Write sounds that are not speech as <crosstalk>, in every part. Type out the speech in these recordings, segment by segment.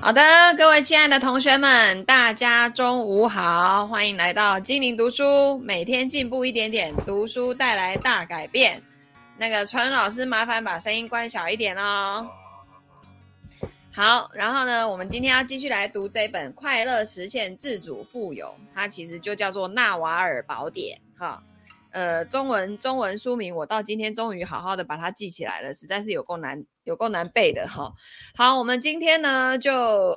好的，各位亲爱的同学们，大家中午好，欢迎来到精灵读书，每天进步一点点，读书带来大改变。那个传老师，麻烦把声音关小一点哦。好，然后呢，我们今天要继续来读这本《快乐实现自主富有》，它其实就叫做《纳瓦尔宝典》哈。呃，中文中文书名我到今天终于好好的把它记起来了，实在是有够难，有够难背的哈。好，我们今天呢就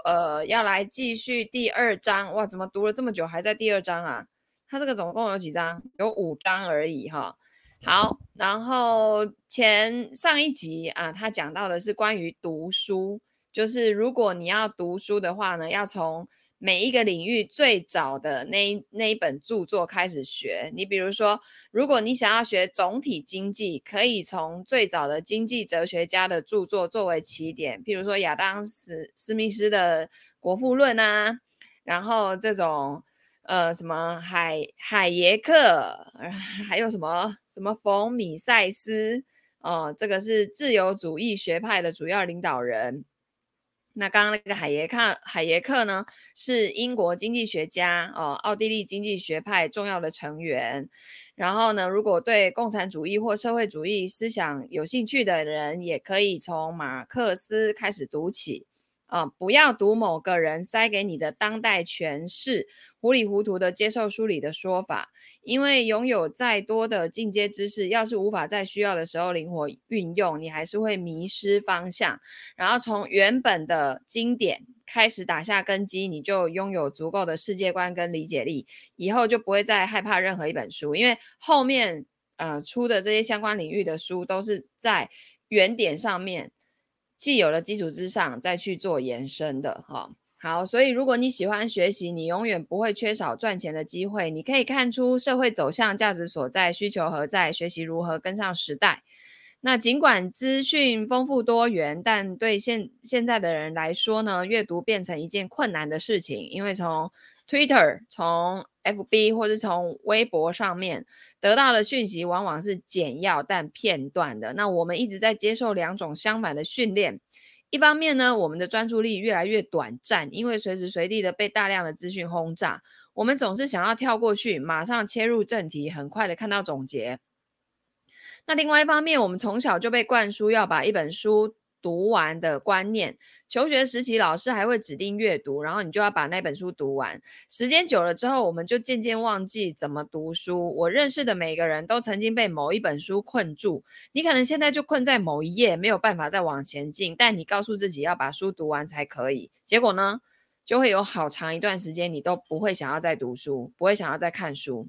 呃要来继续第二章，哇，怎么读了这么久还在第二章啊？它这个总共有几章？有五章而已哈。好，然后前上一集啊，他讲到的是关于读书。就是如果你要读书的话呢，要从每一个领域最早的那那一本著作开始学。你比如说，如果你想要学总体经济，可以从最早的经济哲学家的著作作为起点，譬如说亚当斯史密斯的《国富论》啊，然后这种呃什么海海耶克，还有什么什么冯米塞斯哦，这个是自由主义学派的主要领导人。那刚刚那个海耶克，海耶克呢，是英国经济学家哦，奥地利经济学派重要的成员。然后呢，如果对共产主义或社会主义思想有兴趣的人，也可以从马克思开始读起。啊、不要读某个人塞给你的当代诠释，糊里糊涂的接受书里的说法，因为拥有再多的进阶知识，要是无法在需要的时候灵活运用，你还是会迷失方向。然后从原本的经典开始打下根基，你就拥有足够的世界观跟理解力，以后就不会再害怕任何一本书，因为后面呃出的这些相关领域的书都是在原点上面。既有了基础之上，再去做延伸的哈。好，所以如果你喜欢学习，你永远不会缺少赚钱的机会。你可以看出社会走向、价值所在、需求何在、学习如何跟上时代。那尽管资讯丰富多元，但对现现在的人来说呢，阅读变成一件困难的事情，因为从 Twitter 从 FB 或是从微博上面得到的讯息往往是简要但片段的。那我们一直在接受两种相反的训练。一方面呢，我们的专注力越来越短暂，因为随时随地的被大量的资讯轰炸，我们总是想要跳过去，马上切入正题，很快的看到总结。那另外一方面，我们从小就被灌输要把一本书读完的观念，求学时期老师还会指定阅读，然后你就要把那本书读完。时间久了之后，我们就渐渐忘记怎么读书。我认识的每个人都曾经被某一本书困住，你可能现在就困在某一页，没有办法再往前进。但你告诉自己要把书读完才可以，结果呢，就会有好长一段时间你都不会想要再读书，不会想要再看书。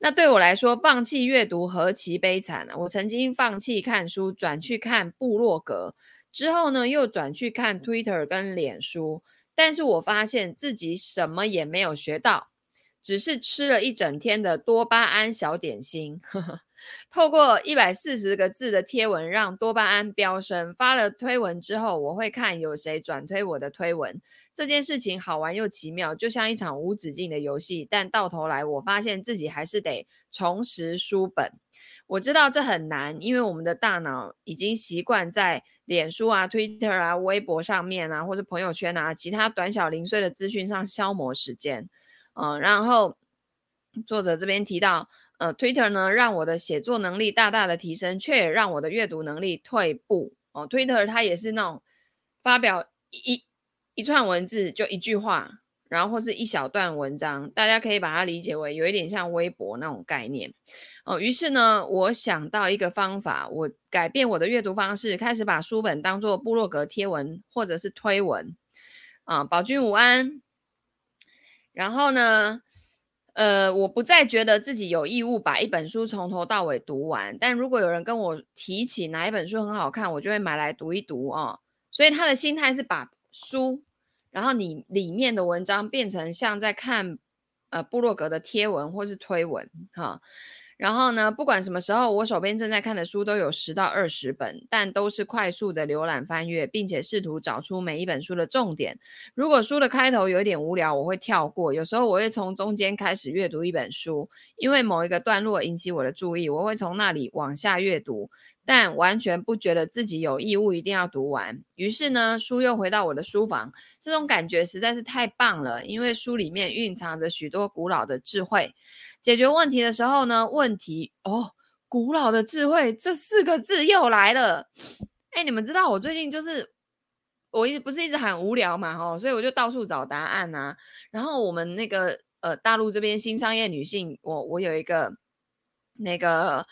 那对我来说，放弃阅读何其悲惨啊！我曾经放弃看书，转去看部落格，之后呢，又转去看 Twitter 跟脸书，但是我发现自己什么也没有学到，只是吃了一整天的多巴胺小点心。呵 <laughs> 呵透过一百四十个字的贴文让多巴胺飙升。发了推文之后，我会看有谁转推我的推文。这件事情好玩又奇妙，就像一场无止境的游戏。但到头来，我发现自己还是得重拾书本。我知道这很难，因为我们的大脑已经习惯在脸书啊、Twitter 啊、微博上面啊，或者朋友圈啊，其他短小零碎的资讯上消磨时间。嗯，然后作者这边提到。呃，Twitter 呢，让我的写作能力大大的提升，却也让我的阅读能力退步。哦，Twitter 它也是那种发表一一串文字就一句话，然后或是一小段文章，大家可以把它理解为有一点像微博那种概念。哦，于是呢，我想到一个方法，我改变我的阅读方式，开始把书本当作部落格贴文或者是推文。啊，宝君午安。然后呢，呃，我不再觉得自己有义务把一本书从头到尾读完，但如果有人跟我提起哪一本书很好看，我就会买来读一读啊。所以他的心态是把书，然后你里面的文章变成像在看呃布洛格的贴文或是推文哈。然后呢，不管什么时候，我手边正在看的书都有十到二十本，但都是快速的浏览翻阅，并且试图找出每一本书的重点。如果书的开头有一点无聊，我会跳过。有时候我会从中间开始阅读一本书，因为某一个段落引起我的注意，我会从那里往下阅读。但完全不觉得自己有义务一定要读完。于是呢，书又回到我的书房，这种感觉实在是太棒了，因为书里面蕴藏着许多古老的智慧。解决问题的时候呢，问题哦，古老的智慧这四个字又来了。哎，你们知道我最近就是我一直不是一直很无聊嘛，吼，所以我就到处找答案啊。然后我们那个呃大陆这边新商业女性，我我有一个那个。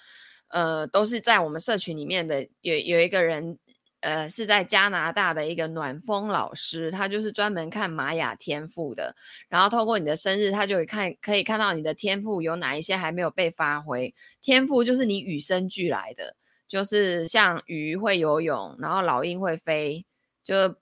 呃，都是在我们社群里面的，有有一个人，呃，是在加拿大的一个暖风老师，他就是专门看玛雅天赋的。然后透过你的生日，他就会看，可以看到你的天赋有哪一些还没有被发挥。天赋就是你与生俱来的，就是像鱼会游泳，然后老鹰会飞，就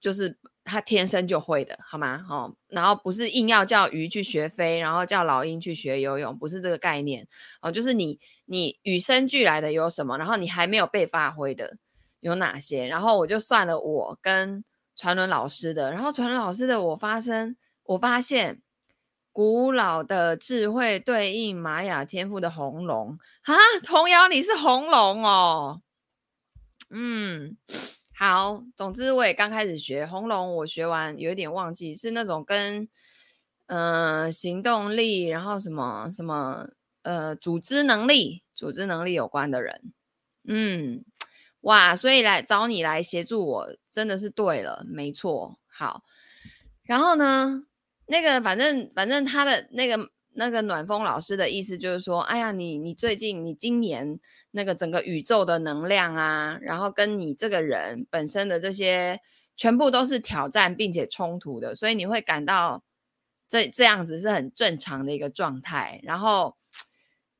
就是。他天生就会的，好吗？哦，然后不是硬要叫鱼去学飞，然后叫老鹰去学游泳，不是这个概念哦。就是你你与生俱来的有什么，然后你还没有被发挥的有哪些？然后我就算了我跟传伦老师的，然后传伦老师的我发生，我发现古老的智慧对应玛雅天赋的红龙啊，童谣你是红龙哦，嗯。好，总之我也刚开始学红龙，我学完有一点忘记，是那种跟嗯、行动力，然后什么什么呃组织能力、组织能力有关的人，嗯，哇，所以来找你来协助我真的是对了，没错。好，然后呢，那个反正反正他的那个。那个暖风老师的意思就是说，哎呀，你你最近你今年那个整个宇宙的能量啊，然后跟你这个人本身的这些全部都是挑战并且冲突的，所以你会感到这这样子是很正常的一个状态。然后，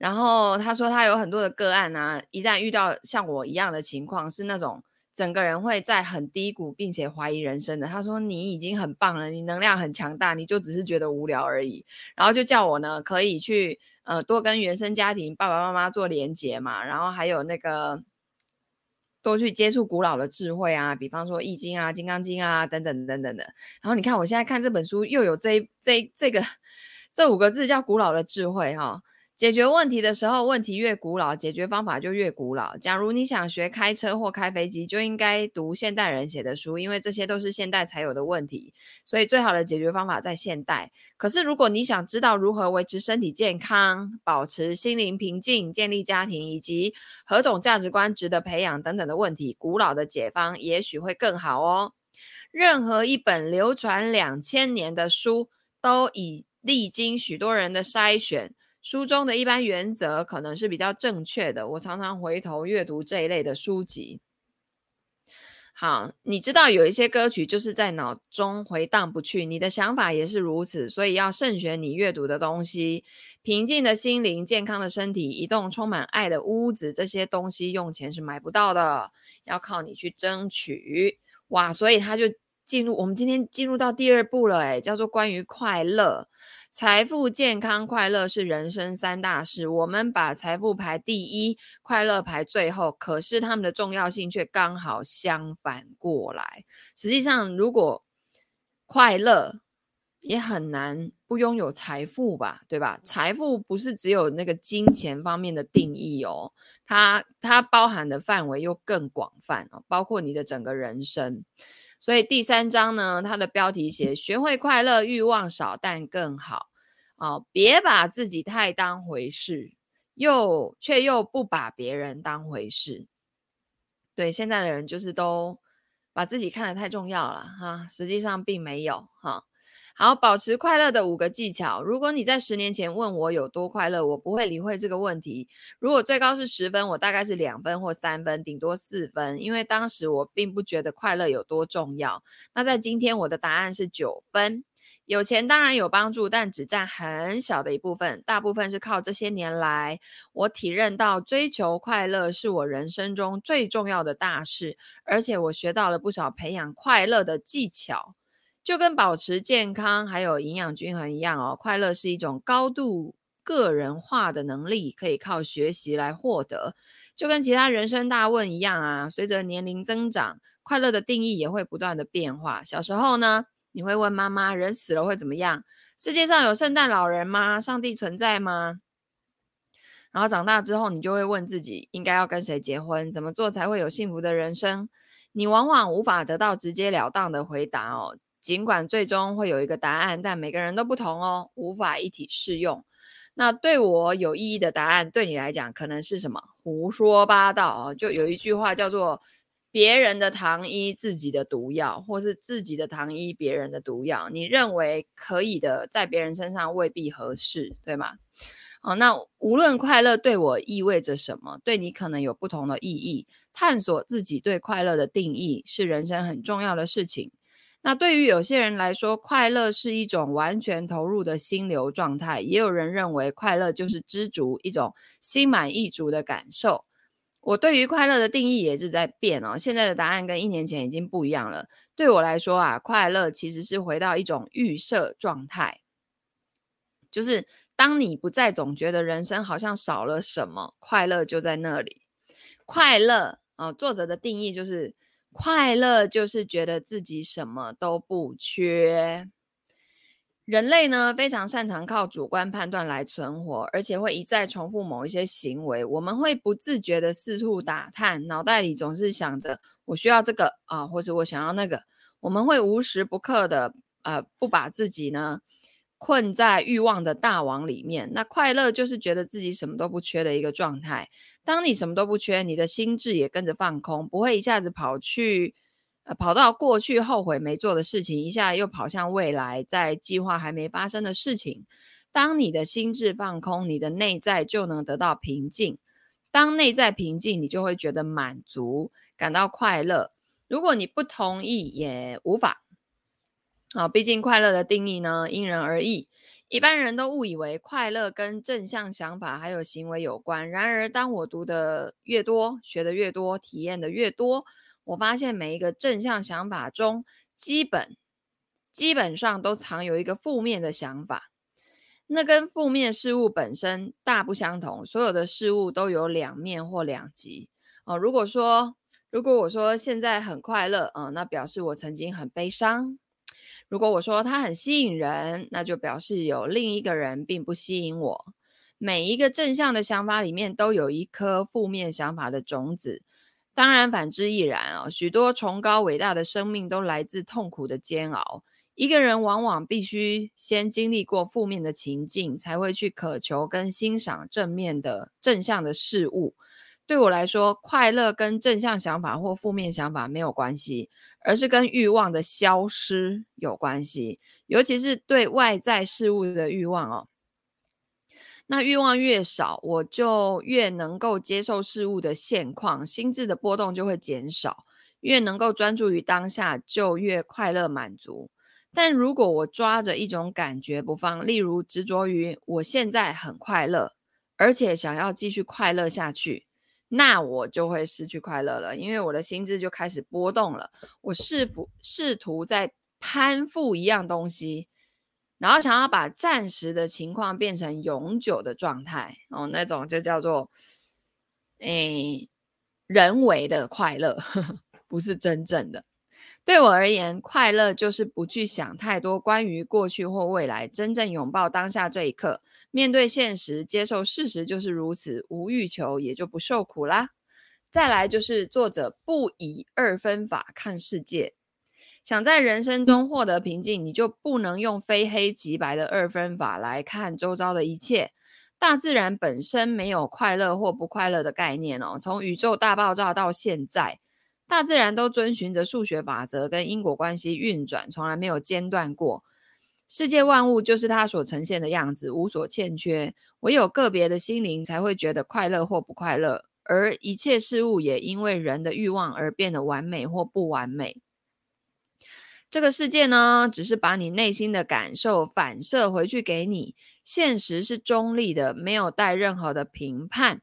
然后他说他有很多的个案啊，一旦遇到像我一样的情况，是那种。整个人会在很低谷，并且怀疑人生的。他说：“你已经很棒了，你能量很强大，你就只是觉得无聊而已。”然后就叫我呢，可以去呃多跟原生家庭爸爸妈妈做连接嘛，然后还有那个多去接触古老的智慧啊，比方说《易经》啊、《金刚经》啊等等等等的。然后你看，我现在看这本书又有这这这个 <laughs> 这五个字叫“古老的智慧”哈。解决问题的时候，问题越古老，解决方法就越古老。假如你想学开车或开飞机，就应该读现代人写的书，因为这些都是现代才有的问题，所以最好的解决方法在现代。可是，如果你想知道如何维持身体健康、保持心灵平静、建立家庭以及何种价值观值得培养等等的问题，古老的解方也许会更好哦。任何一本流传两千年的书，都已历经许多人的筛选。书中的一般原则可能是比较正确的。我常常回头阅读这一类的书籍。好，你知道有一些歌曲就是在脑中回荡不去，你的想法也是如此，所以要慎选你阅读的东西。平静的心灵、健康的身体、一栋充满爱的屋子，这些东西用钱是买不到的，要靠你去争取。哇，所以他就进入我们今天进入到第二步了，诶，叫做关于快乐。财富、健康、快乐是人生三大事。我们把财富排第一，快乐排最后。可是他们的重要性却刚好相反过来。实际上，如果快乐也很难不拥有财富吧，对吧？财富不是只有那个金钱方面的定义哦，它它包含的范围又更广泛哦，包括你的整个人生。所以第三章呢，它的标题写“学会快乐，欲望少但更好”。哦，别把自己太当回事，又却又不把别人当回事。对，现在的人就是都把自己看得太重要了哈，实际上并没有哈。好，保持快乐的五个技巧。如果你在十年前问我有多快乐，我不会理会这个问题。如果最高是十分，我大概是两分或三分，顶多四分，因为当时我并不觉得快乐有多重要。那在今天，我的答案是九分。有钱当然有帮助，但只占很小的一部分，大部分是靠这些年来我体认到追求快乐是我人生中最重要的大事，而且我学到了不少培养快乐的技巧。就跟保持健康还有营养均衡一样哦，快乐是一种高度个人化的能力，可以靠学习来获得。就跟其他人生大问一样啊，随着年龄增长，快乐的定义也会不断的变化。小时候呢，你会问妈妈，人死了会怎么样？世界上有圣诞老人吗？上帝存在吗？然后长大之后，你就会问自己应该要跟谁结婚，怎么做才会有幸福的人生。你往往无法得到直截了当的回答哦。尽管最终会有一个答案，但每个人都不同哦，无法一体适用。那对我有意义的答案，对你来讲可能是什么？胡说八道哦。就有一句话叫做“别人的糖衣，自己的毒药”，或是“自己的糖衣，别人的毒药”。你认为可以的，在别人身上未必合适，对吗？哦，那无论快乐对我意味着什么，对你可能有不同的意义。探索自己对快乐的定义，是人生很重要的事情。那对于有些人来说，快乐是一种完全投入的心流状态；也有人认为快乐就是知足，一种心满意足的感受。我对于快乐的定义也是在变哦，现在的答案跟一年前已经不一样了。对我来说啊，快乐其实是回到一种预设状态，就是当你不再总觉得人生好像少了什么，快乐就在那里。快乐啊、作者的定义就是。快乐就是觉得自己什么都不缺。人类呢，非常擅长靠主观判断来存活，而且会一再重复某一些行为。我们会不自觉地四处打探，脑袋里总是想着我需要这个啊，或者我想要那个。我们会无时不刻的呃，不把自己呢。困在欲望的大网里面，那快乐就是觉得自己什么都不缺的一个状态。当你什么都不缺，你的心智也跟着放空，不会一下子跑去，呃，跑到过去后悔没做的事情，一下又跑向未来，在计划还没发生的事情。当你的心智放空，你的内在就能得到平静。当内在平静，你就会觉得满足，感到快乐。如果你不同意，也无法。啊，毕竟快乐的定义呢，因人而异。一般人都误以为快乐跟正向想法还有行为有关。然而，当我读的越多，学的越多，体验的越多，我发现每一个正向想法中，基本基本上都藏有一个负面的想法。那跟负面事物本身大不相同。所有的事物都有两面或两极。哦，如果说如果我说现在很快乐，啊，那表示我曾经很悲伤。如果我说它很吸引人，那就表示有另一个人并不吸引我。每一个正向的想法里面都有一颗负面想法的种子，当然反之亦然哦。许多崇高伟大的生命都来自痛苦的煎熬。一个人往往必须先经历过负面的情境，才会去渴求跟欣赏正面的正向的事物。对我来说，快乐跟正向想法或负面想法没有关系，而是跟欲望的消失有关系，尤其是对外在事物的欲望哦。那欲望越少，我就越能够接受事物的现况，心智的波动就会减少，越能够专注于当下，就越快乐满足。但如果我抓着一种感觉不放，例如执着于我现在很快乐，而且想要继续快乐下去。那我就会失去快乐了，因为我的心智就开始波动了。我试图试图在攀附一样东西，然后想要把暂时的情况变成永久的状态哦，那种就叫做诶人为的快乐，呵呵，不是真正的。对我而言，快乐就是不去想太多关于过去或未来，真正拥抱当下这一刻，面对现实，接受事实就是如此，无欲求，也就不受苦啦。再来就是作者不以二分法看世界，想在人生中获得平静，你就不能用非黑即白的二分法来看周遭的一切。大自然本身没有快乐或不快乐的概念哦，从宇宙大爆炸到现在。大自然都遵循着数学法则跟因果关系运转，从来没有间断过。世界万物就是它所呈现的样子，无所欠缺。唯有个别的心灵才会觉得快乐或不快乐，而一切事物也因为人的欲望而变得完美或不完美。这个世界呢，只是把你内心的感受反射回去给你。现实是中立的，没有带任何的评判。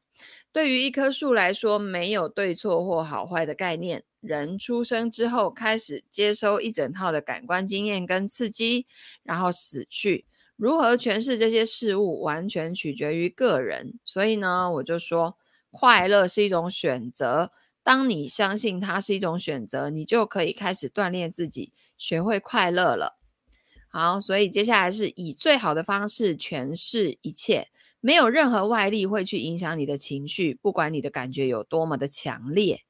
对于一棵树来说，没有对错或好坏的概念。人出生之后，开始接收一整套的感官经验跟刺激，然后死去。如何诠释这些事物，完全取决于个人。所以呢，我就说，快乐是一种选择。当你相信它是一种选择，你就可以开始锻炼自己，学会快乐了。好，所以接下来是以最好的方式诠释一切。没有任何外力会去影响你的情绪，不管你的感觉有多么的强烈。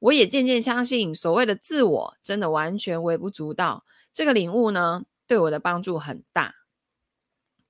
我也渐渐相信，所谓的自我真的完全微不足道。这个领悟呢，对我的帮助很大。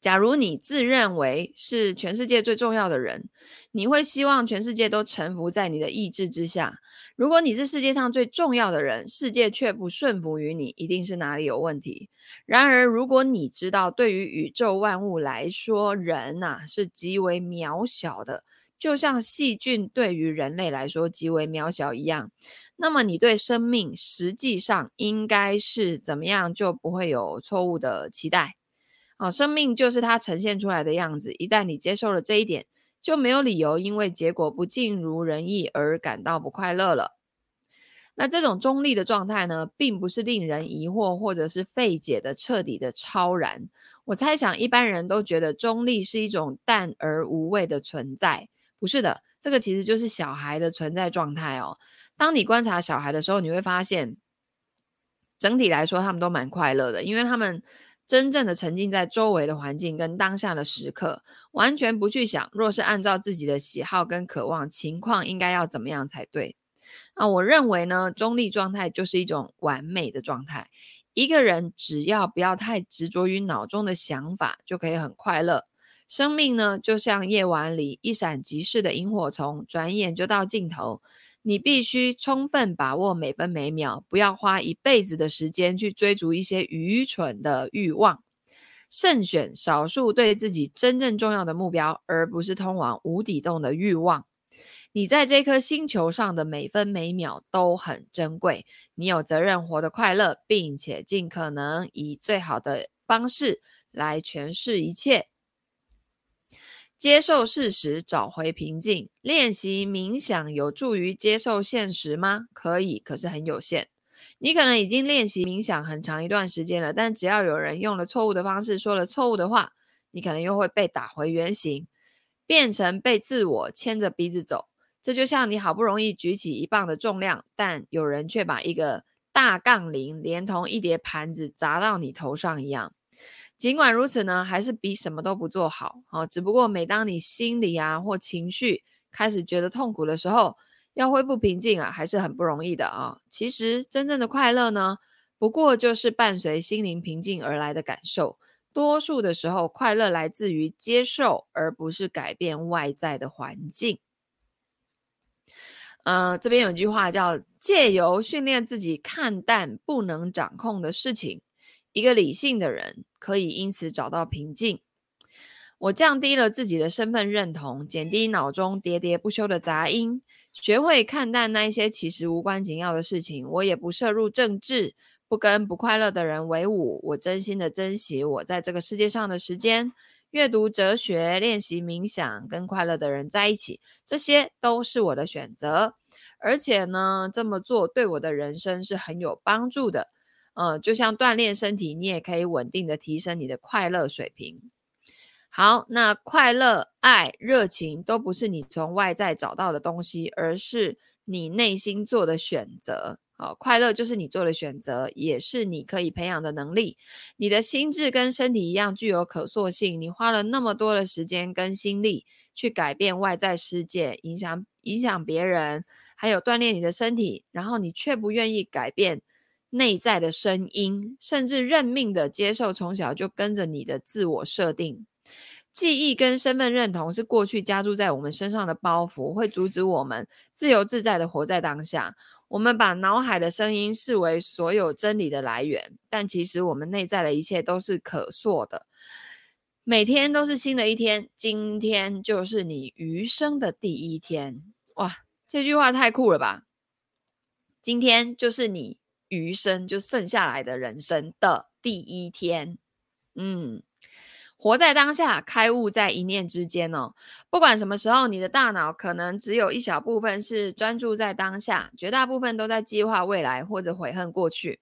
假如你自认为是全世界最重要的人，你会希望全世界都臣服在你的意志之下。如果你是世界上最重要的人，世界却不顺服于你，一定是哪里有问题。然而，如果你知道，对于宇宙万物来说，人呐是极为渺小的，就像细菌对于人类来说极为渺小一样，那么你对生命实际上应该是怎么样，就不会有错误的期待。啊，生命就是它呈现出来的样子。一旦你接受了这一点，就没有理由因为结果不尽如人意而感到不快乐了。那这种中立的状态呢，并不是令人疑惑或者是费解的彻底的超然。我猜想一般人都觉得中立是一种淡而无味的存在，不是的，这个其实就是小孩的存在状态哦。当你观察小孩的时候，你会发现，整体来说他们都蛮快乐的，因为他们。真正的沉浸在周围的环境跟当下的时刻，完全不去想，若是按照自己的喜好跟渴望，情况应该要怎么样才对。啊，我认为呢，中立状态就是一种完美的状态。一个人只要不要太执着于脑中的想法，就可以很快乐。生命呢，就像夜晚里一闪即逝的萤火虫，转眼就到尽头。你必须充分把握每分每秒，不要花一辈子的时间去追逐一些愚蠢的欲望，慎选少数对自己真正重要的目标，而不是通往无底洞的欲望。你在这颗星球上的每分每秒都很珍贵，你有责任活得快乐，并且尽可能以最好的方式来诠释一切。接受事实，找回平静。练习冥想有助于接受现实吗？可以，可是很有限。你可能已经练习冥想很长一段时间了，但只要有人用了错误的方式说了错误的话，你可能又会被打回原形，变成被自我牵着鼻子走。这就像你好不容易举起一磅的重量，但有人却把一个大杠铃连同一叠盘子砸到你头上一样。尽管如此呢，还是比什么都不做好。哦，只不过每当你心里啊或情绪开始觉得痛苦的时候，要恢复平静啊，还是很不容易的啊。其实真正的快乐呢，不过就是伴随心灵平静而来的感受。多数的时候，快乐来自于接受，而不是改变外在的环境。呃，这边有一句话叫“借由训练自己看淡不能掌控的事情”。一个理性的人可以因此找到平静。我降低了自己的身份认同，减低脑中喋喋不休的杂音，学会看淡那些其实无关紧要的事情。我也不涉入政治，不跟不快乐的人为伍。我真心的珍惜我在这个世界上的时间，阅读哲学，练习冥想，跟快乐的人在一起，这些都是我的选择。而且呢，这么做对我的人生是很有帮助的。嗯，就像锻炼身体，你也可以稳定的提升你的快乐水平。好，那快乐、爱、热情都不是你从外在找到的东西，而是你内心做的选择。好，快乐就是你做的选择，也是你可以培养的能力。你的心智跟身体一样具有可塑性。你花了那么多的时间跟心力去改变外在世界，影响影响别人，还有锻炼你的身体，然后你却不愿意改变。内在的声音，甚至认命的接受从小就跟着你的自我设定、记忆跟身份认同，是过去加注在我们身上的包袱，会阻止我们自由自在的活在当下。我们把脑海的声音视为所有真理的来源，但其实我们内在的一切都是可塑的。每天都是新的一天，今天就是你余生的第一天。哇，这句话太酷了吧！今天就是你。余生就剩下来的人生的第一天，嗯，活在当下，开悟在一念之间哦。不管什么时候，你的大脑可能只有一小部分是专注在当下，绝大部分都在计划未来或者悔恨过去。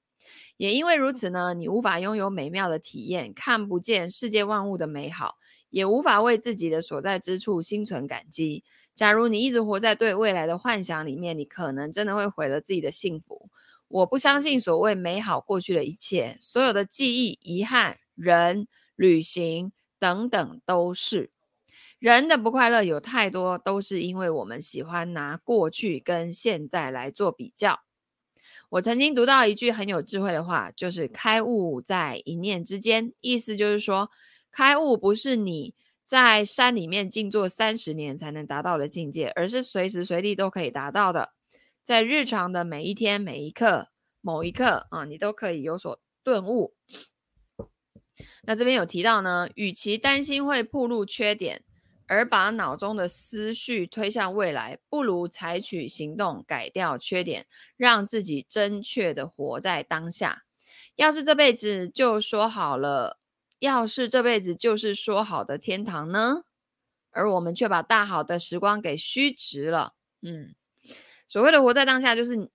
也因为如此呢，你无法拥有美妙的体验，看不见世界万物的美好，也无法为自己的所在之处心存感激。假如你一直活在对未来的幻想里面，你可能真的会毁了自己的幸福。我不相信所谓美好过去的一切，所有的记忆、遗憾、人、旅行等等都是。人的不快乐有太多都是因为我们喜欢拿过去跟现在来做比较。我曾经读到一句很有智慧的话，就是“开悟在一念之间”，意思就是说，开悟不是你在山里面静坐三十年才能达到的境界，而是随时随地都可以达到的，在日常的每一天每一刻某一刻啊，你都可以有所顿悟。那这边有提到呢，与其担心会暴露缺点，而把脑中的思绪推向未来，不如采取行动改掉缺点，让自己真确的活在当下。要是这辈子就说好了，要是这辈子就是说好的天堂呢？而我们却把大好的时光给虚掷了。嗯，所谓的活在当下，就是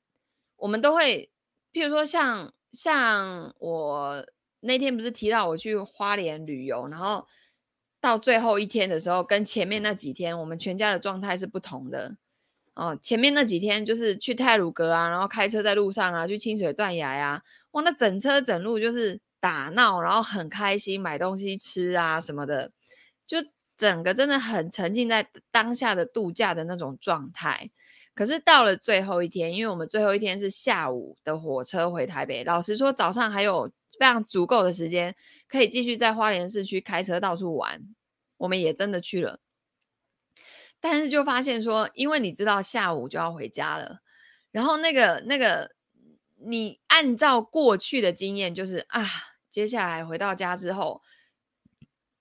我们都会，譬如说像像我那天不是提到我去花莲旅游，然后。到最后一天的时候，跟前面那几天，我们全家的状态是不同的哦。前面那几天就是去太鲁阁啊，然后开车在路上啊，去清水断崖呀，哇，那整车整路就是打闹，然后很开心，买东西吃啊什么的，就整个真的很沉浸在当下的度假的那种状态。可是到了最后一天，因为我们最后一天是下午的火车回台北，老实说，早上还有。非常足够的时间，可以继续在花莲市区开车到处玩。我们也真的去了，但是就发现说，因为你知道下午就要回家了，然后那个那个，你按照过去的经验，就是啊，接下来回到家之后，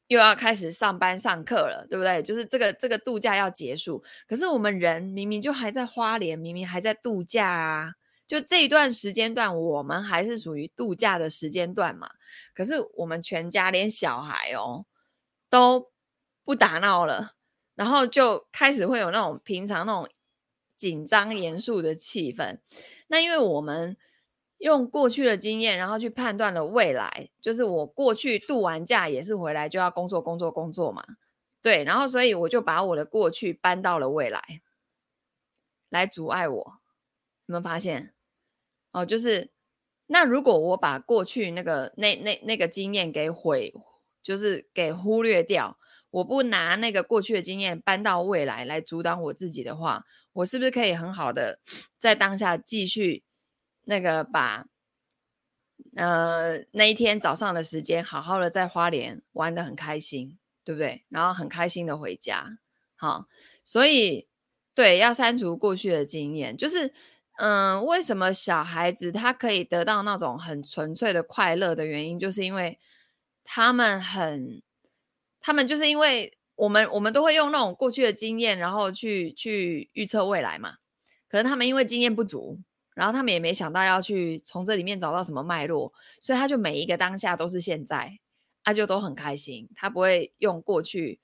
又要开始上班上课了，对不对？就是这个这个度假要结束，可是我们人明明就还在花莲，明明还在度假啊。就这一段时间段，我们还是属于度假的时间段嘛。可是我们全家连小孩哦都不打闹了，然后就开始会有那种平常那种紧张严肃的气氛。那因为我们用过去的经验，然后去判断了未来，就是我过去度完假也是回来就要工作工作工作嘛。对，然后所以我就把我的过去搬到了未来，来阻碍我。有没有发现？哦，就是那如果我把过去那个那那那个经验给毁，就是给忽略掉，我不拿那个过去的经验搬到未来来阻挡我自己的话，我是不是可以很好的 <sniffs> 在当下继续那个把呃那一天早上的时间好好的在花莲玩的很开心，对不对？然后很开心的回家，好，所以对，要删除过去的经验，就是。嗯，为什么小孩子他可以得到那种很纯粹的快乐的原因，就是因为他们很，他们就是因为我们我们都会用那种过去的经验，然后去去预测未来嘛。可是他们因为经验不足，然后他们也没想到要去从这里面找到什么脉络，所以他就每一个当下都是现在，他就都很开心，他不会用过去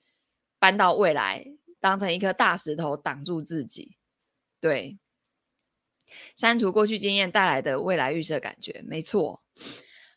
搬到未来，当成一颗大石头挡住自己，对。删除过去经验带来的未来预设感觉，没错。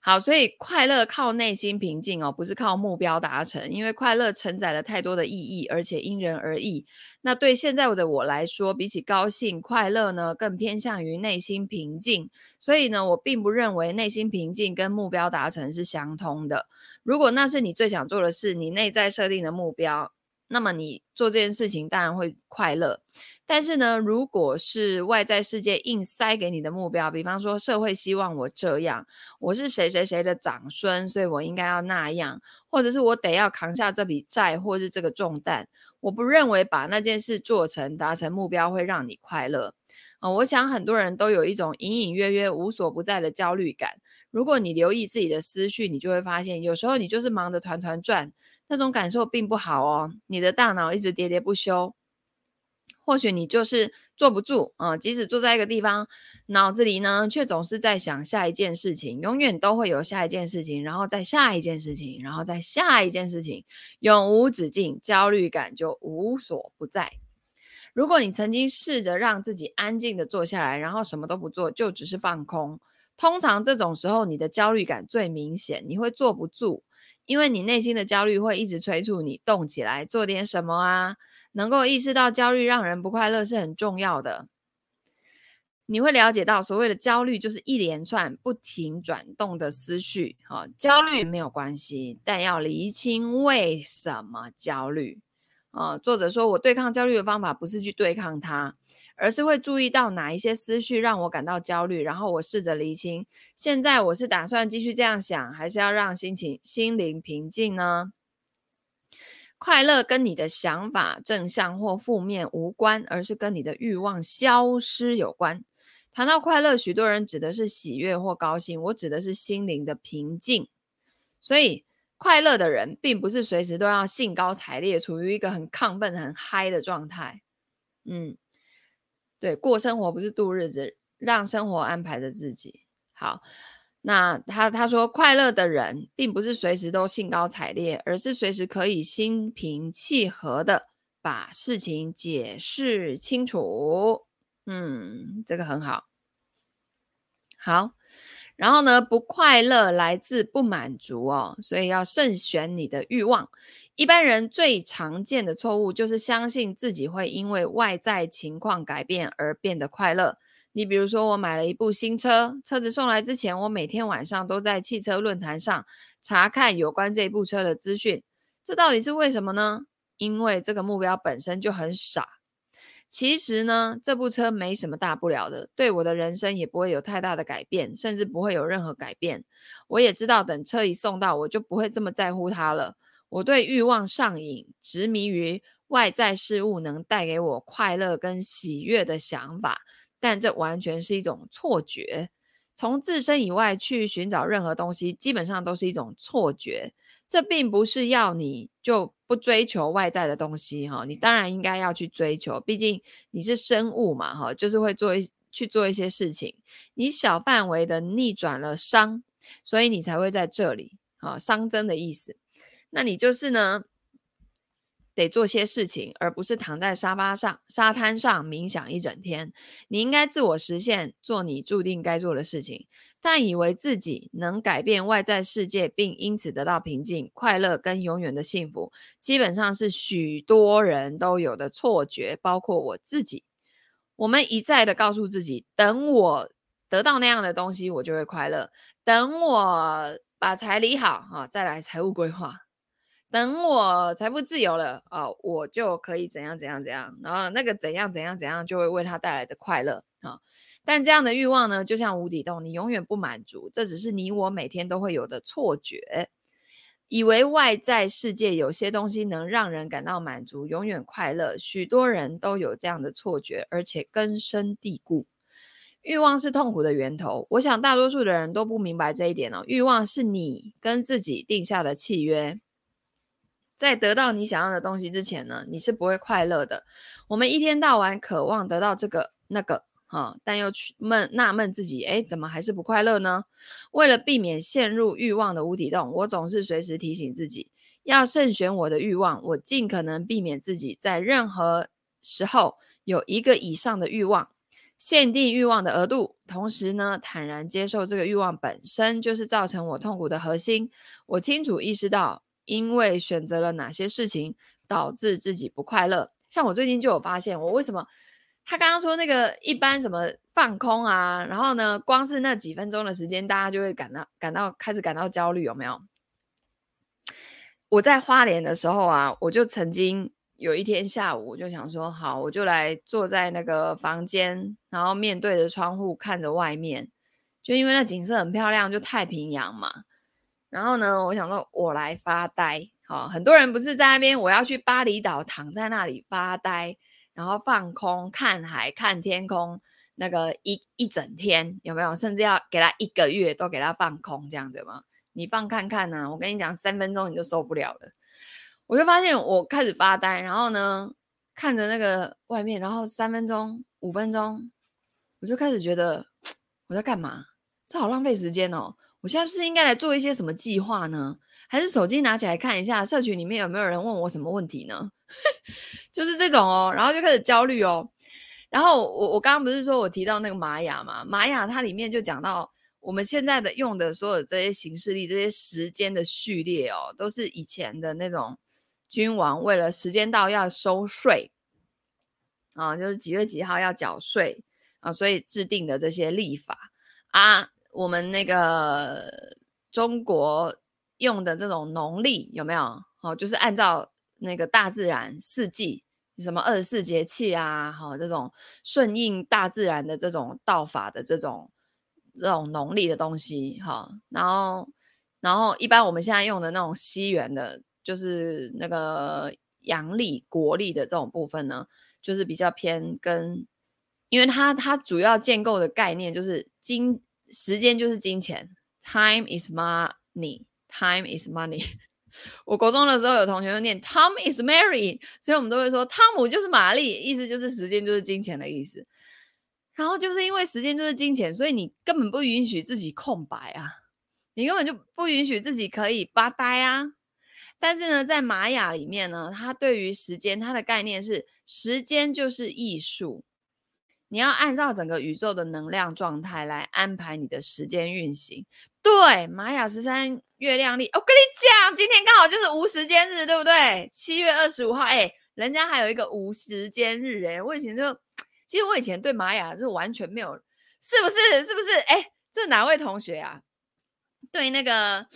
好，所以快乐靠内心平静哦，不是靠目标达成。因为快乐承载了太多的意义，而且因人而异。那对现在的我来说，比起高兴、快乐呢，更偏向于内心平静。所以呢，我并不认为内心平静跟目标达成是相通的。如果那是你最想做的事，你内在设定的目标。那么你做这件事情当然会快乐，但是呢，如果是外在世界硬塞给你的目标，比方说社会希望我这样，我是谁谁谁的长孙，所以我应该要那样，或者是我得要扛下这笔债或是这个重担，我不认为把那件事做成达成目标会让你快乐。啊、我想很多人都有一种隐隐约约无所不在的焦虑感。如果你留意自己的思绪，你就会发现，有时候你就是忙得团团转。那种感受并不好哦，你的大脑一直喋喋不休，或许你就是坐不住啊、即使坐在一个地方，脑子里呢却总是在想下一件事情，永远都会有下一件事情，然后再下一件事情，然后再下一件事情，永无止境，焦虑感就无所不在。如果你曾经试着让自己安静的坐下来，然后什么都不做，就只是放空，通常这种时候你的焦虑感最明显，你会坐不住。因为你内心的焦虑会一直催促你动起来，做点什么啊！能够意识到焦虑让人不快乐是很重要的。你会了解到，所谓的焦虑就是一连串不停转动的思绪。哈，焦虑没有关系，但要厘清为什么焦虑。啊，作者说我对抗焦虑的方法不是去对抗它，而是会注意到哪一些思绪让我感到焦虑，然后我试着厘清，现在我是打算继续这样想，还是要让心情心灵平静呢？快乐跟你的想法正向或负面无关，而是跟你的欲望消失有关。谈到快乐，许多人指的是喜悦或高兴，我指的是心灵的平静。所以。快乐的人并不是随时都要兴高采烈，处于一个很亢奋、很嗨的状态。嗯，对，过生活不是度日子，让生活安排着自己。好，那他他说，快乐的人并不是随时都兴高采烈，而是随时可以心平气和的把事情解释清楚。嗯，这个很好。好。然后呢，不快乐来自不满足哦，所以要慎选你的欲望。一般人最常见的错误就是相信自己会因为外在情况改变而变得快乐。你比如说，我买了一部新车，车子送来之前，我每天晚上都在汽车论坛上查看有关这部车的资讯。这到底是为什么呢？因为这个目标本身就很傻。其实呢，这部车没什么大不了的，对我的人生也不会有太大的改变，甚至不会有任何改变。我也知道，等车一送到，我就不会这么在乎它了。我对欲望上瘾，执迷于外在事物能带给我快乐跟喜悦的想法，但这完全是一种错觉。从自身以外去寻找任何东西，基本上都是一种错觉。这并不是要你就不追求外在的东西哈，你当然应该要去追求，毕竟你是生物嘛哈，就是会做一去做一些事情。你小范围的逆转了商，所以你才会在这里啊，商增的意思。那你就是呢，得做些事情，而不是躺在沙发上、沙滩上冥想一整天。你应该自我实现，做你注定该做的事情。但以为自己能改变外在世界，并因此得到平静、快乐跟永远的幸福，基本上是许多人都有的错觉，包括我自己。我们一再的告诉自己，等我得到那样的东西，我就会快乐。等我把财理好啊，再来财务规划。等我财富自由了哦，我就可以怎样怎样怎样，然后那个怎样怎样怎样就会为他带来的快乐啊、但这样的欲望呢，就像无底洞，你永远不满足。这只是你我每天都会有的错觉，以为外在世界有些东西能让人感到满足、永远快乐。许多人都有这样的错觉，而且根深蒂固。欲望是痛苦的源头。我想大多数的人都不明白这一点哦。欲望是你跟自己定下的契约。在得到你想要的东西之前呢，你是不会快乐的。我们一天到晚渴望得到这个那个，哈，但又去闷纳闷自己，诶，怎么还是不快乐呢？为了避免陷入欲望的无底洞，我总是随时提醒自己，要慎选我的欲望。我尽可能避免自己在任何时候有一个以上的欲望，限定欲望的额度，同时呢，坦然接受这个欲望本身就是造成我痛苦的核心。我清楚意识到。因为选择了哪些事情导致自己不快乐？像我最近就有发现，我为什么他刚刚说那个一般什么放空啊，然后呢，光是那几分钟的时间，大家就会感到感到开始感到焦虑，有没有？我在花莲的时候啊，我就曾经有一天下午，我就想说，好，我就来坐在那个房间，然后面对着窗户看着外面，就因为那景色很漂亮，就太平洋嘛。然后呢，我想说，我来发呆。好，很多人不是在那边，我要去巴厘岛，躺在那里发呆，然后放空，看海，看天空，那个一一整天有没有？甚至要给他一个月都给他放空这样子吗？你放看看呢、我跟你讲，三分钟你就受不了了。我就发现我开始发呆，然后呢，看着那个外面，然后三分钟、五分钟，我就开始觉得 <tsk> 我在干嘛？这好浪费时间哦。我现在是应该来做一些什么计划呢？还是手机拿起来看一下社群里面有没有人问我什么问题呢？<laughs> 就是这种哦，然后就开始焦虑哦。然后我我刚刚不是说我提到那个玛雅嘛？玛雅它里面就讲到我们现在的用的所有这些形式历、这些时间的序列哦，都是以前的那种君王为了时间到要收税啊，就是几月几号要缴税啊，所以制定的这些历法啊。我们那个中国用的这种农历有没有？哦，就是按照那个大自然四季，什么二十四节气啊，哈，这种顺应大自然的这种道法的这种这种农历的东西，哈，然后然后一般我们现在用的那种西元的，就是那个阳历国历的这种部分呢，就是比较偏跟，因为它它主要建构的概念就是金时间就是金钱，time is money，time <laughs> is money。<laughs> 我国中的时候有同学就念 Tom is Mary，所以我们都会说汤姆就是玛丽，意思就是时间就是金钱的意思。然后就是因为时间就是金钱，所以你根本不允许自己空白啊，你根本就不允许自己可以发呆啊。但是呢，在玛雅里面呢，它对于时间它的概念是时间就是艺术，你要按照整个宇宙的能量状态来安排你的时间运行。对，玛雅十三。月亮历，我跟你讲，今天刚好就是无时间日，对不对？七月二十五号，哎，人家还有一个无时间日，哎，我以前就，其实我以前对玛雅就完全没有，是不是？是不是？哎，这哪位同学啊？对那个。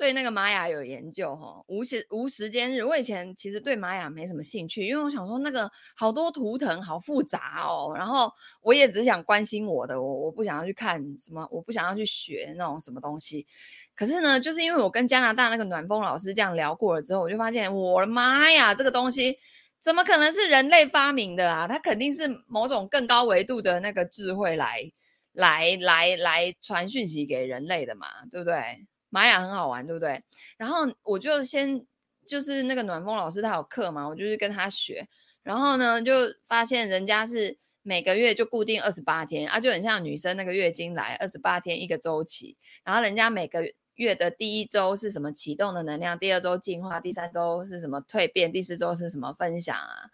对那个玛雅有研究哈，无时无时间日。我以前其实对玛雅没什么兴趣，因为我想说那个好多图腾好复杂哦，然后我也只想关心我的，我我不想要去看什么，我不想要去学那种什么东西。可是呢，就是因为我跟加拿大那个暖风老师这样聊过了之后，我就发现我的妈呀，这个东西怎么可能是人类发明的啊？它肯定是某种更高维度的那个智慧来来来来传讯息给人类的嘛，对不对？玛雅很好玩，对不对？然后我就先就是那个暖风老师他有课嘛，我就去跟他学。然后呢，就发现人家是每个月就固定二十八天啊，就很像女生那个月经来二十八天一个周期。然后人家每个月的第一周是什么启动的能量，第二周进化，第三周是什么蜕变，第四周是什么分享啊？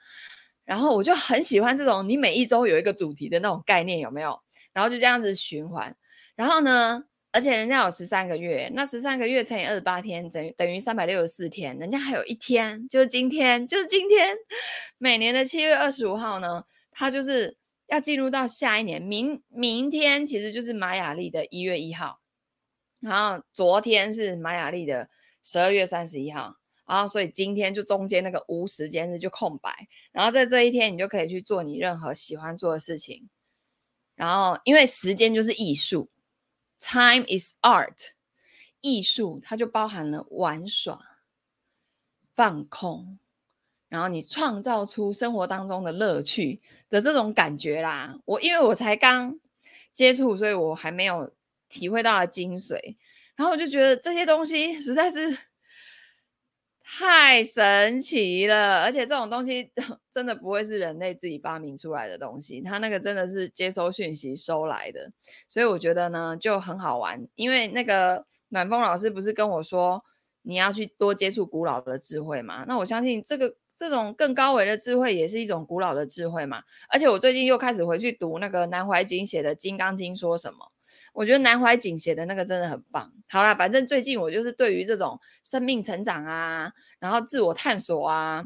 然后我就很喜欢这种你每一周有一个主题的那种概念，有没有？然后就这样子循环。然后呢？而且人家有十三个月，那十三个月乘以二十八天，等于等于三百六十四天。人家还有一天，就是今天，就是今天。每年的七月二十五号呢，它就是要进入到下一年。明明天其实就是玛雅历的一月一号，然后昨天是玛雅历的十二月三十一号，然后所以今天就中间那个无时间日就空白。然后在这一天，你就可以去做你任何喜欢做的事情。然后因为时间就是艺术。Time is art，艺术它就包含了玩耍、放空，然后你创造出生活当中的乐趣的这种感觉啦。我因为我才刚接触，所以我还没有体会到精髓。然后我就觉得这些东西实在是太神奇了，而且这种东西 <laughs> 真的不会是人类自己发明出来的东西，它那个真的是接收讯息收来的，所以我觉得呢就很好玩。因为那个暖风老师不是跟我说你要去多接触古老的智慧嘛？那我相信这个这种更高维的智慧也是一种古老的智慧嘛。而且我最近又开始回去读那个南怀瑾写的《金刚经》说什么。我觉得南怀瑾写的那个真的很棒。好啦，反正最近我就是对于这种生命成长啊，然后自我探索啊，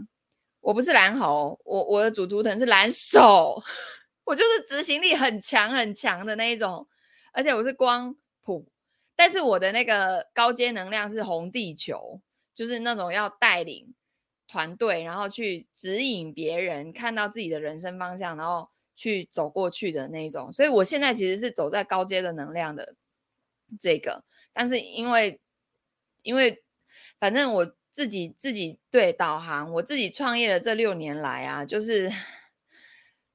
我不是蓝猴，我我的主图腾是蓝手，<laughs> 我就是执行力很强很强的那一种，而且我是光谱，但是我的那个高阶能量是红地球，就是那种要带领团队，然后去指引别人看到自己的人生方向，然后。去走过去的那一种，所以我现在其实是走在高阶的能量的这个，但是因为因为反正我自己自己对导航，我自己创业的这六年来啊，就是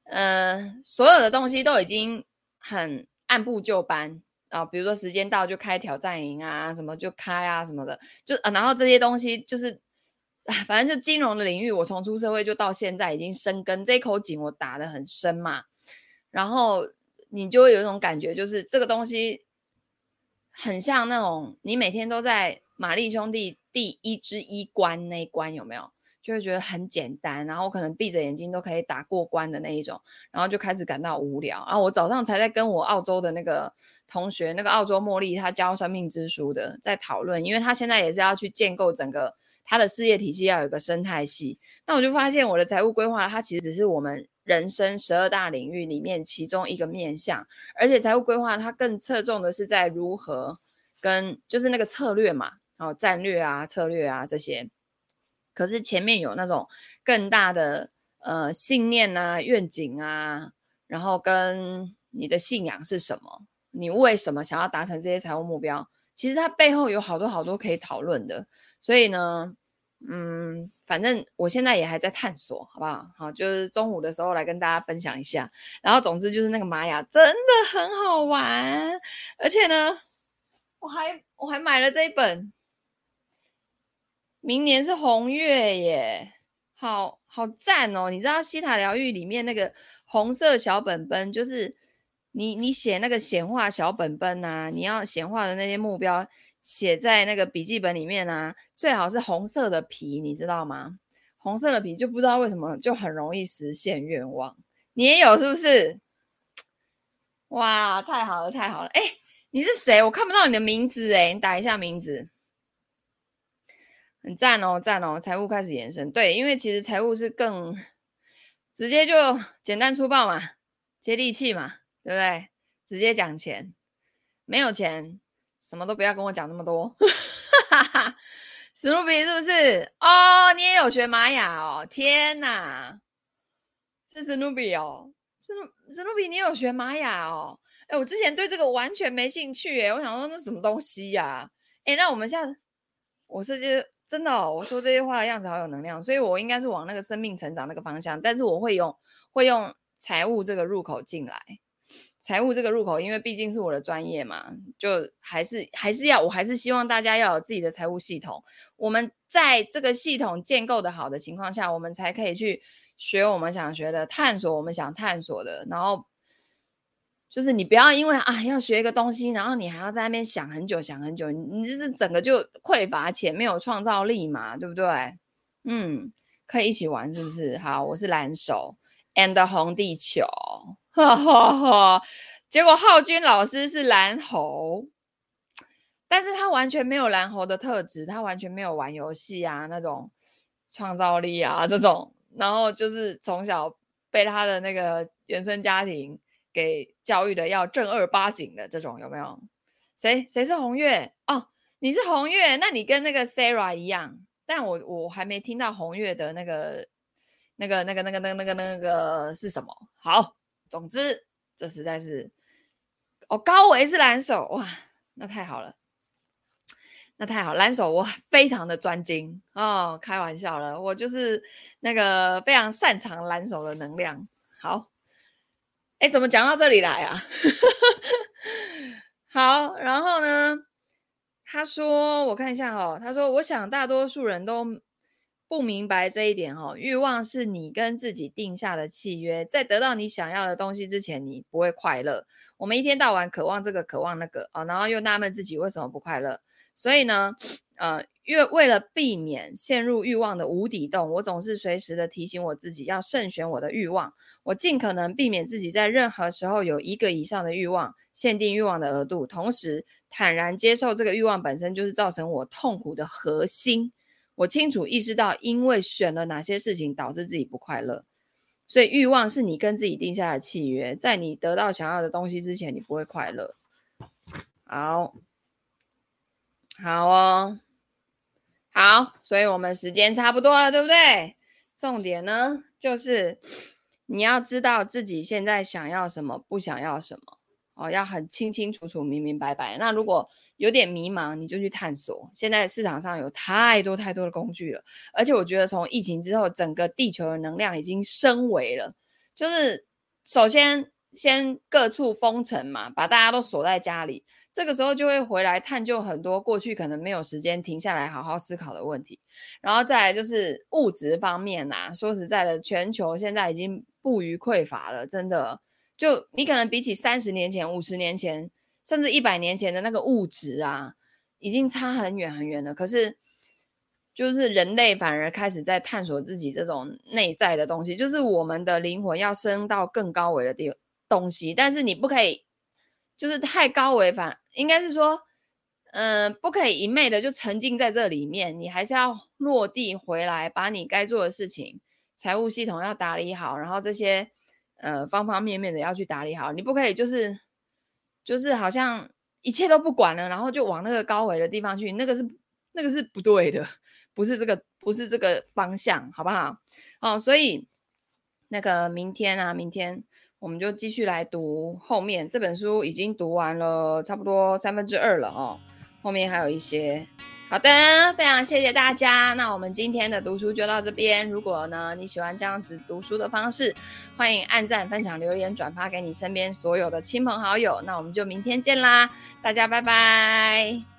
呃所有的东西都已经很按部就班啊，比如说时间到就开挑战营啊，什么就开啊什么的，就啊然后这些东西就是。反正就金融的领域，我从出社会就到现在已经深耕，这口井我打得很深嘛。然后你就会有一种感觉，就是这个东西很像那种你每天都在玛丽兄弟第一之一关那一关有没有？就会觉得很简单，然后可能闭着眼睛都可以打过关的那一种，然后就开始感到无聊。然后我早上才在跟我澳洲的那个同学，那个澳洲茉莉，她教生命之书的，在讨论，因为她现在也是要去建构整个。他的事业体系要有一个生态系，那我就发现我的财务规划，它其实只是我们人生十二大领域里面其中一个面向，而且财务规划它更侧重的是在如何跟就是那个策略嘛，然后战略啊、策略啊这些，可是前面有那种更大的呃信念啊、愿景啊，然后跟你的信仰是什么？你为什么想要达成这些财务目标？其实它背后有好多好多可以讨论的。所以呢，嗯，反正我现在也还在探索，好不好？好，就是中午的时候来跟大家分享一下。然后总之就是那个玛雅真的很好玩，而且呢，我还我还买了这一本。明年是红月耶，好好赞哦！你知道希塔疗愈里面那个红色小本本，就是你你写那个显化小本本啊，你要显化的那些目标写在那个笔记本里面啊，最好是红色的皮，你知道吗？红色的皮就不知道为什么就很容易实现愿望。你也有是不是？哇，太好了太好了！哎，你是谁？我看不到你的名字哎，你打一下名字。很赞哦，赞哦！财务开始延伸，对，因为其实财务是更 <laughs> 直接，就简单粗暴嘛，接地气嘛，对不对？直接讲钱，没有钱，什么都不要跟我讲那么多。哈哈，史努比是不是？哦，你也有学玛雅哦？天哪，是史努比哦，史努史努比，你有学玛雅哦？哎，我之前对这个完全没兴趣，哎，我想说那什么东西呀、哎，那我们现在，我是就。真的哦，我说这些话的样子好有能量，所以我应该是往那个生命成长那个方向，但是我会用会用财务这个入口进来，财务这个入口，因为毕竟是我的专业嘛，就还是还是要，我还是希望大家要有自己的财务系统。我们在这个系统建构的好的情况下，我们才可以去学我们想学的，探索我们想探索的，然后。就是你不要因为啊要学一个东西，然后你还要在那边想很久想很久，你这是整个就匮乏且没有创造力嘛，对不对？嗯，可以一起玩是不是？好，我是蓝手，and 红地球，哈哈哈。结果浩君老师是蓝猴，但是他完全没有蓝猴的特质，他完全没有玩游戏啊那种创造力啊这种，然后就是从小被他的那个原生家庭。给教育的要正儿八经的这种有没有？谁谁是红月哦？你是红月，那你跟那个 Sarah 一样，但我我还没听到红月的那个那个那个那个那个那个那个是什么？好，总之这实在是哦，高维是蓝手哇，那太好了，那太好，蓝手我非常的专精哦，开玩笑了，我就是那个非常擅长蓝手的能量，好。哎，怎么讲到这里来啊？<laughs> 好，然后呢？他说，我看一下哦。他说，我想大多数人都不明白这一点哦。欲望是你跟自己定下的契约，在得到你想要的东西之前，你不会快乐。我们一天到晚渴望这个，渴望那个哦，然后又纳闷自己为什么不快乐。所以呢，呃。因为为了避免陷入欲望的无底洞，我总是随时的提醒我自己要慎选我的欲望。我尽可能避免自己在任何时候有一个以上的欲望，限定欲望的额度，同时坦然接受这个欲望本身就是造成我痛苦的核心。我清楚意识到，因为选了哪些事情导致自己不快乐，所以欲望是你跟自己定下的契约，在你得到想要的东西之前，你不会快乐。好，好哦。好，所以我们时间差不多了，对不对？重点呢，就是你要知道自己现在想要什么，不想要什么哦，要很清清楚楚、明明白白。那如果有点迷茫，你就去探索。现在市场上有太多太多的工具了，而且我觉得从疫情之后，整个地球的能量已经升维了。就是首先先各处封城嘛，把大家都锁在家里。这个时候就会回来探究很多过去可能没有时间停下来好好思考的问题，然后再来就是物质方面呐。说实在的，全球现在已经不虞匮乏了，真的。就你可能比起三十年前、五十年前，甚至一百年前的那个物质啊，已经差很远很远了。可是，就是人类反而开始在探索自己这种内在的东西，就是我们的灵魂要升到更高维的地东西，但是你不可以。就是太高维，反应该是说，嗯、不可以一昧的就沉浸在这里面，你还是要落地回来，把你该做的事情，财务系统要打理好，然后这些呃方方面面的要去打理好，你不可以就是就是好像一切都不管了，然后就往那个高维的地方去，那个是那个是不对的，不是这个不是这个方向，好不好？哦，所以那个明天啊，明天我们就继续来读后面这本书，已经读完了差不多三分之二了哦，后面还有一些。好的，非常谢谢大家。那我们今天的读书就到这边。如果呢你喜欢这样子读书的方式，欢迎按赞、分享、留言、转发给你身边所有的亲朋好友。那我们就明天见啦，大家拜拜。